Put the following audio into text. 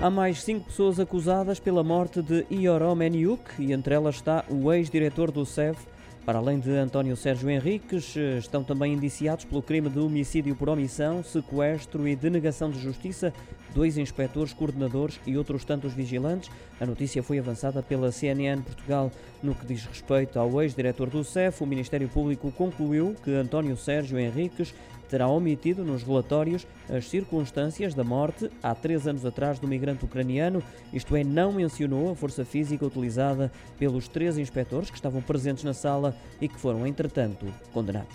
Há mais cinco pessoas acusadas pela morte de Ioró Meniuk e entre elas está o ex-diretor do SEV. Para além de António Sérgio Henriques, estão também indiciados pelo crime de homicídio por omissão, sequestro e denegação de justiça dois inspectores coordenadores e outros tantos vigilantes. A notícia foi avançada pela CNN Portugal. No que diz respeito ao ex-diretor do CEF, o Ministério Público concluiu que António Sérgio Henriques terá omitido nos relatórios as circunstâncias da morte há três anos atrás do migrante ucraniano, isto é, não mencionou a força física utilizada pelos três inspectores que estavam presentes na sala e que foram, entretanto, condenados.